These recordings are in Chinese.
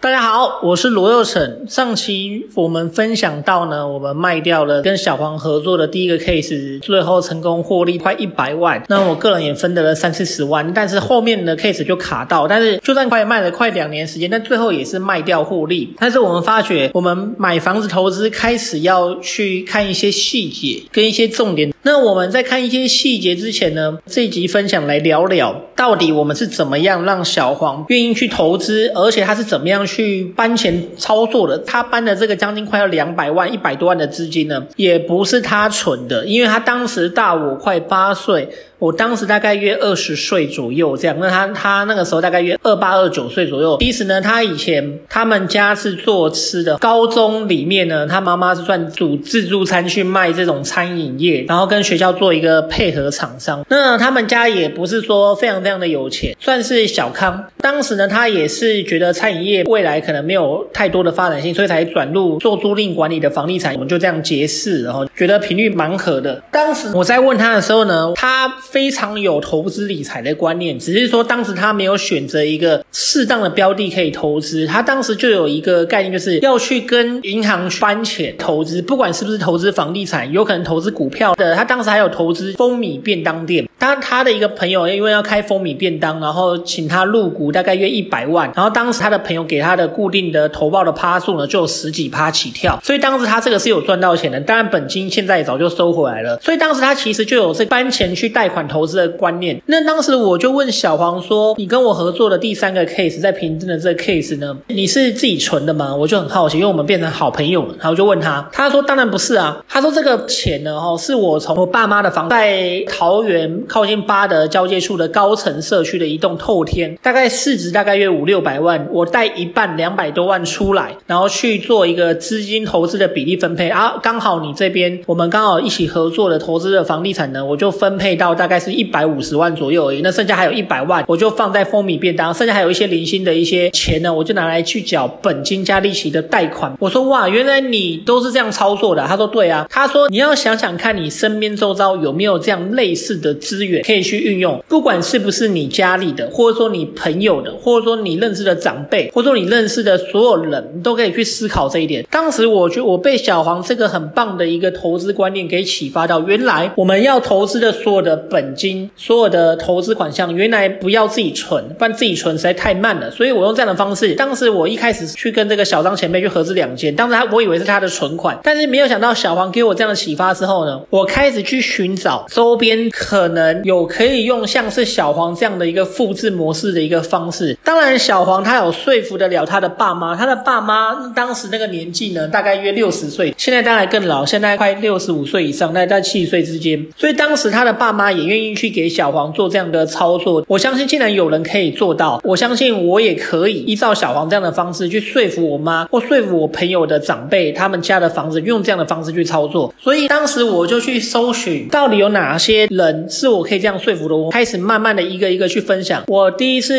大家好，我是罗佑成。上期我们分享到呢，我们卖掉了跟小黄合作的第一个 case，最后成功获利快一百万。那我个人也分得了三四十万，但是后面的 case 就卡到。但是就算快卖了快两年时间，但最后也是卖掉获利。但是我们发觉，我们买房子投资开始要去看一些细节跟一些重点。那我们在看一些细节之前呢，这一集分享来聊聊，到底我们是怎么样让小黄愿意去投资，而且他是怎么样去搬钱操作的。他搬的这个将近快要两百万、一百多万的资金呢，也不是他存的，因为他当时大我快八岁。我当时大概约二十岁左右这样，那他他那个时候大概约二八二九岁左右。其实呢，他以前他们家是做吃的，高中里面呢，他妈妈是算煮自助餐去卖这种餐饮业，然后跟学校做一个配合厂商。那他们家也不是说非常非常的有钱，算是小康。当时呢，他也是觉得餐饮业未来可能没有太多的发展性，所以才转入做租赁管理的房地产。我们就这样结识，然后觉得频率蛮合的。当时我在问他的时候呢，他。非常有投资理财的观念，只是说当时他没有选择一个适当的标的可以投资。他当时就有一个概念，就是要去跟银行搬钱投资，不管是不是投资房地产，有可能投资股票的。他当时还有投资蜂蜜便当店。当他的一个朋友因为要开蜂蜜便当，然后请他入股，大概约一百万。然后当时他的朋友给他的固定的投报的趴数呢，就有十几趴起跳。所以当时他这个是有赚到钱的，当然本金现在也早就收回来了。所以当时他其实就有这搬钱去贷款。投资的观念，那当时我就问小黄说：“你跟我合作的第三个 case，在平镇的这个 case 呢，你是自己存的吗？”我就很好奇，因为我们变成好朋友了，然后就问他，他说：“当然不是啊。”他说：“这个钱呢，哦，是我从我爸妈的房在桃园靠靠近八德交界处的高层社区的一栋透天，大概市值大概约五六百万，我贷一半两百多万出来，然后去做一个资金投资的比例分配啊，刚好你这边我们刚好一起合作的投资的房地产呢，我就分配到大。”概是一百五十万左右而已，那剩下还有一百万，我就放在蜂蜜便当，剩下还有一些零星的一些钱呢，我就拿来去缴本金加利息的贷款。我说哇，原来你都是这样操作的。他说对啊，他说你要想想看你身边周遭有没有这样类似的资源可以去运用，不管是不是你家里的，或者说你朋友的，或者说你认识的长辈，或者说你认识的所有人，你都可以去思考这一点。当时我觉我被小黄这个很棒的一个投资观念给启发到，原来我们要投资的所有的。本金所有的投资款项，原来不要自己存，不然自己存实在太慢了。所以我用这样的方式。当时我一开始去跟这个小张前辈去合资两间，当时他我以为是他的存款，但是没有想到小黄给我这样的启发之后呢，我开始去寻找周边可能有可以用像是小黄这样的一个复制模式的一个方式。当然，小黄他有说服得了他的爸妈，他的爸妈当时那个年纪呢，大概约六十岁，现在当然更老，现在快六十五岁以上，大概在七十岁之间。所以当时他的爸妈也。愿意去给小黄做这样的操作，我相信既然有人可以做到，我相信我也可以依照小黄这样的方式去说服我妈或说服我朋友的长辈，他们家的房子用这样的方式去操作。所以当时我就去搜寻，到底有哪些人是我可以这样说服的。我开始慢慢的一个一个去分享。我第一次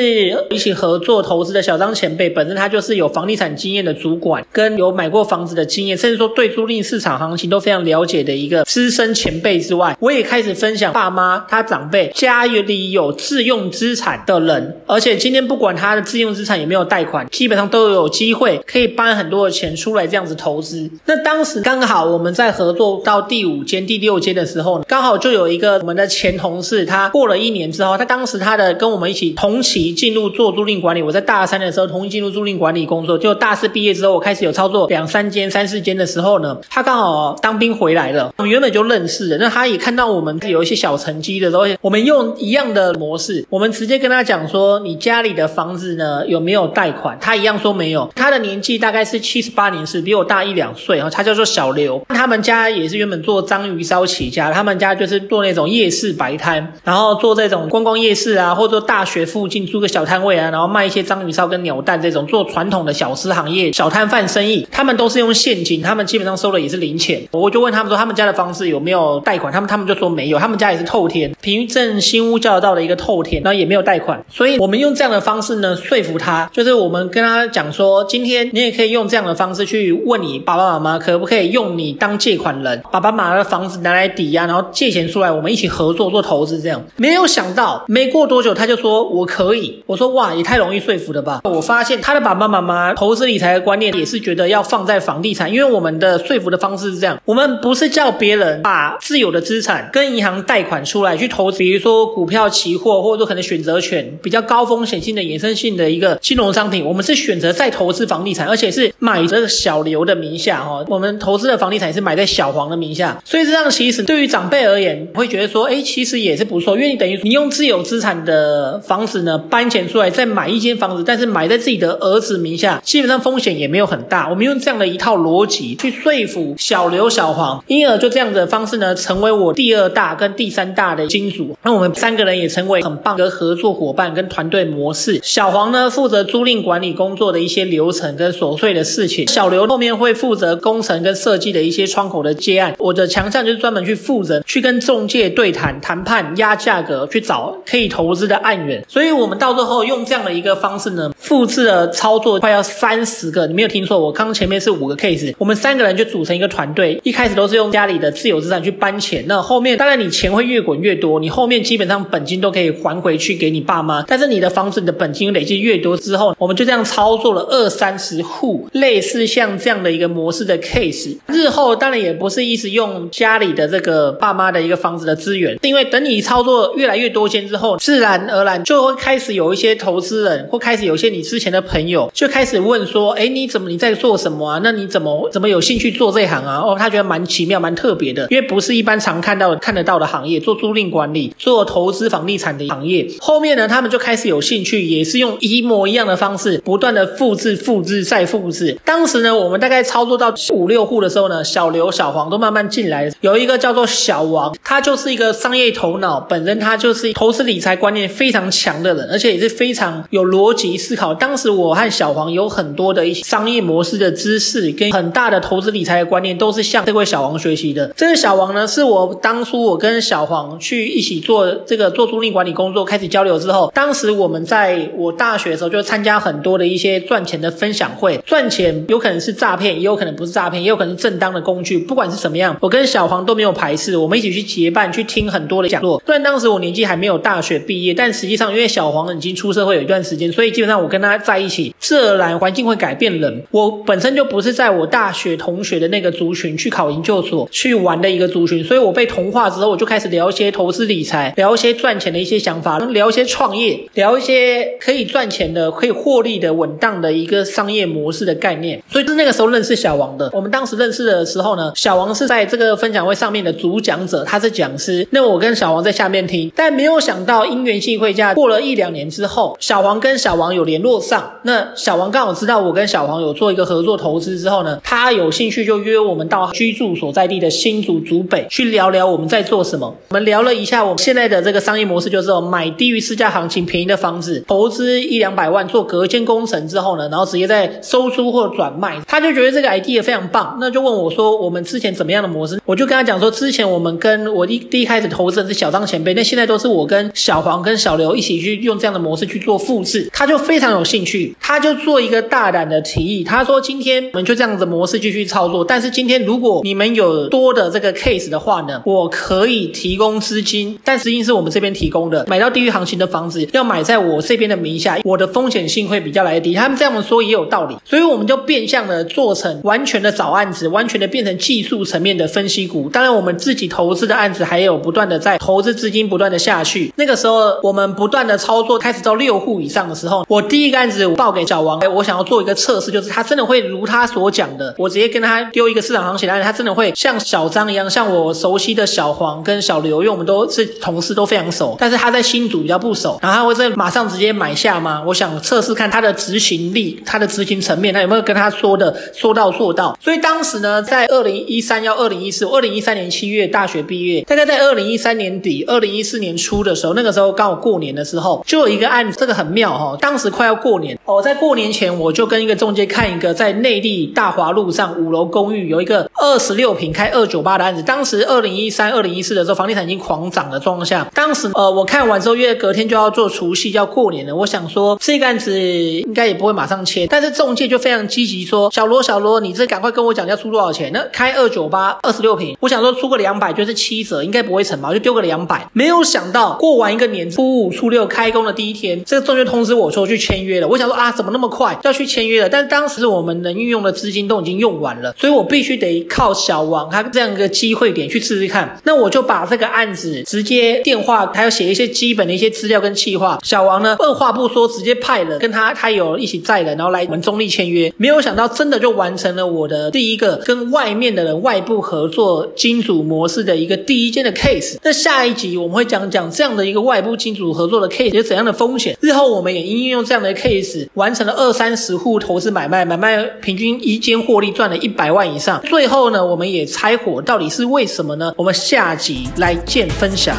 一起合作投资的小张前辈，本身他就是有房地产经验的主管，跟有买过房子的经验，甚至说对租赁市场行情都非常了解的一个资深前辈之外，我也开始分享爸妈。他长辈家里有自用资产的人，而且今天不管他的自用资产有没有贷款，基本上都有机会可以搬很多的钱出来这样子投资。那当时刚好我们在合作到第五间、第六间的时候，刚好就有一个我们的前同事，他过了一年之后，他当时他的跟我们一起同期进入做租赁管理。我在大三的时候同期进入租赁管理工作，就大四毕业之后，我开始有操作两三间、三四间的时候呢，他刚好当兵回来了，我们原本就认识了，那他也看到我们有一些小成绩。的时候，我们用一样的模式，我们直接跟他讲说，你家里的房子呢有没有贷款？他一样说没有。他的年纪大概是七十八年是，比我大一两岁啊。他叫做小刘，他们家也是原本做章鱼烧起家，他们家就是做那种夜市摆摊，然后做这种观光夜市啊，或者大学附近租个小摊位啊，然后卖一些章鱼烧跟鸟蛋这种做传统的小吃行业、小摊贩生意。他们都是用现金，他们基本上收的也是零钱。我就问他们说，他们家的方式有没有贷款？他们他们就说没有，他们家也是透天。平镇新屋交流道的一个透天，然后也没有贷款，所以我们用这样的方式呢说服他，就是我们跟他讲说，今天你也可以用这样的方式去问你爸爸妈妈，可不可以用你当借款人，爸爸妈妈的房子拿来抵押，然后借钱出来，我们一起合作做投投资，这样。没有想到，没过多久他就说我可以，我说哇，也太容易说服了吧？我发现他的爸爸妈妈投资理财的观念也是觉得要放在房地产，因为我们的说服的方式是这样：我们不是叫别人把自有的资产跟银行贷款出来去投资，比如说股票、期货，或者说可能选择权比较高风险性的衍生性的一个金融商品，我们是选择再投资房地产，而且是买这个小刘的名下哈。我们投资的房地产是买在小黄的名下，所以这样其实对于长辈而言会觉得说，哎，其实也是不错，因为你等于你用自有资产的房子呢搬钱出来再买一间房子，但是买在自己的儿子名下，基本上风险也没有很大。我们用这样的一套逻辑去说服小刘、小黄，因而就这样的方式呢，成为我第二大跟第三大的金主。那我们三个人也成为很棒的合作伙伴跟团队模式。小黄呢负责租赁管理工作的一些流程跟琐碎的事情，小刘后面会负责工程跟设计的一些窗口的接案。我的强项就是专门去负责去跟中介对谈、谈判、压价格，去找可以投资的案源。所以我们到最后用这样的一个方式呢，复制了操作快要三十个。你没有听错，我刚刚前面是五个 case，我们三个人就组成一个团队。一开始都是用家里的自有资产去搬钱，那后面当然你钱会越滚越多，你后面基本上本金都可以还回去给你爸妈。但是你的房子你的本金累积越多之后，我们就这样操作了二三十户，类似像这样的一个模式的 case。日后当然也不是一直用家里的这个爸妈的一个房子的资源，是因为等你操作越来越多间之后，自然而然就会开始有一些投资人，或开始有一些你之前的朋友就开始问说：“哎，你怎么你在做什么啊？那你怎么怎么有兴趣做这行啊？”哦，他觉得蛮奇妙、蛮特别的，因为不是一般常看到看得到的行业，做租赁管理、做投资房地产的行业。后面呢，他们就开始有兴趣，也是用一模一样的方式，不断的复制、复制再复制。当时呢，我们大概操作到五六户的时候呢，小刘、小黄都慢慢进来。有一个叫做小王，他就是一个商业投头脑，本身他就是投资理财观念非常强的人，而且也是非常有逻辑思考。当时我和小黄有很多的一些商业模式的知识，跟很大的投资理财的观念，都是向这位小王学习的。这个小王呢，是我当初我跟小黄去一起做这个做租赁管理工作，开始交流之后，当时我们在我大学的时候就参加很多的一些赚钱的分享会。赚钱有可能是诈骗，也有可能不是诈骗，也有可能是正当的工具。不管是什么样，我跟小黄都没有排斥，我们一起去结伴去听很多的讲座。虽然当时我年纪还没有大学毕业，但实际上因为小黄已经出社会有一段时间，所以基本上我跟他在一起，自然环境会改变人。我本身就不是在我大学同学的那个族群去考研究所去玩的一个族群，所以我被同化之后，我就开始聊一些投资理财，聊一些赚钱的一些想法，聊一些创业，聊一些可以赚钱的、可以获利的、稳当的一个商业模式的概念。所以是那个时候认识小王的。我们当时认识的时候呢，小王是在这个分享会上面的主讲者，他是讲师。那我跟小小王在下面听，但没有想到因缘际会下，过了一两年之后，小黄跟小王有联络上。那小王刚好知道我跟小黄有做一个合作投资之后呢，他有兴趣就约我们到居住所在地的新竹竹北去聊聊我们在做什么。我们聊了一下我们现在的这个商业模式，就是买低于市价行情便宜的房子，投资一两百万做隔间工程之后呢，然后直接再收租或转卖。他就觉得这个 idea 非常棒，那就问我说我们之前怎么样的模式？我就跟他讲说，之前我们跟我一第一开始投资的是小张前辈，那现在都是我跟小黄跟小刘一起去用这样的模式去做复制。他就非常有兴趣，他就做一个大胆的提议，他说今天我们就这样子模式继续操作，但是今天如果你们有多的这个 case 的话呢，我可以提供资金，但资金是我们这边提供的，买到低于行情的房子要买在我这边的名下，我的风险性会比较来低。他们这样说也有道理，所以我们就变相的做成完全的找案子，完全的变成技术层面的分析股。当然，我们自己投资的案子还有不断的在投资资金不断的下去。那个时候，我们不断的操作，开始到六户以上的时候，我第一个案子报给小王，哎，我想要做一个测试，就是他真的会如他所讲的，我直接跟他丢一个市场行情的案，他真的会像小张一样，像我熟悉的小黄跟小刘，因为我们都是同事，都非常熟。但是他在新竹比较不熟，然后他会在马上直接买下吗？我想测试看他的执行力，他的执行层面，他有没有跟他说的说到做到。所以当时呢，在二零一三要二零一四，二零一三年七月大学毕业，大概在二零一三年年底、二零一四年初的时候，那个时候刚好过年的时候，就有一个案子，这个很妙哈、哦。当时快要过年，哦，在过年前我就跟一个中介看一个在内地大华路上五楼公寓有一个二十六平开二九八的案子。当时二零一三、二零一四的时候，房地产已经狂涨的状况下，当时呃我看完之后，因为隔天就要做除夕，要过年了，我想说这个案子应该也不会马上签，但是中介就非常积极说，小罗小罗，你这赶快跟我讲要出多少钱？那开二九八二十六平，我想说出个两百就是七折，应该不会成吧？就丢个两百。没有想到过完一个年初五初六开工的第一天，这个中介通知我说去签约了。我想说啊，怎么那么快要去签约了？但是当时我们能运用的资金都已经用完了，所以我必须得靠小王他这样一个机会点去试试看。那我就把这个案子直接电话，还要写一些基本的一些资料跟计划。小王呢，二话不说，直接派了跟他他有一起在的，然后来我们中立签约。没有想到，真的就完成了我的第一个跟外面的人外部合作金主模式的一个第一件的 case。那下下一集我们会讲讲这样的一个外部金主合作的 case 有怎样的风险。日后我们也应用这样的 case 完成了二三十户投资买卖，买卖平均一间获利赚了一百万以上。最后呢，我们也拆火到底是为什么呢？我们下集来见分享。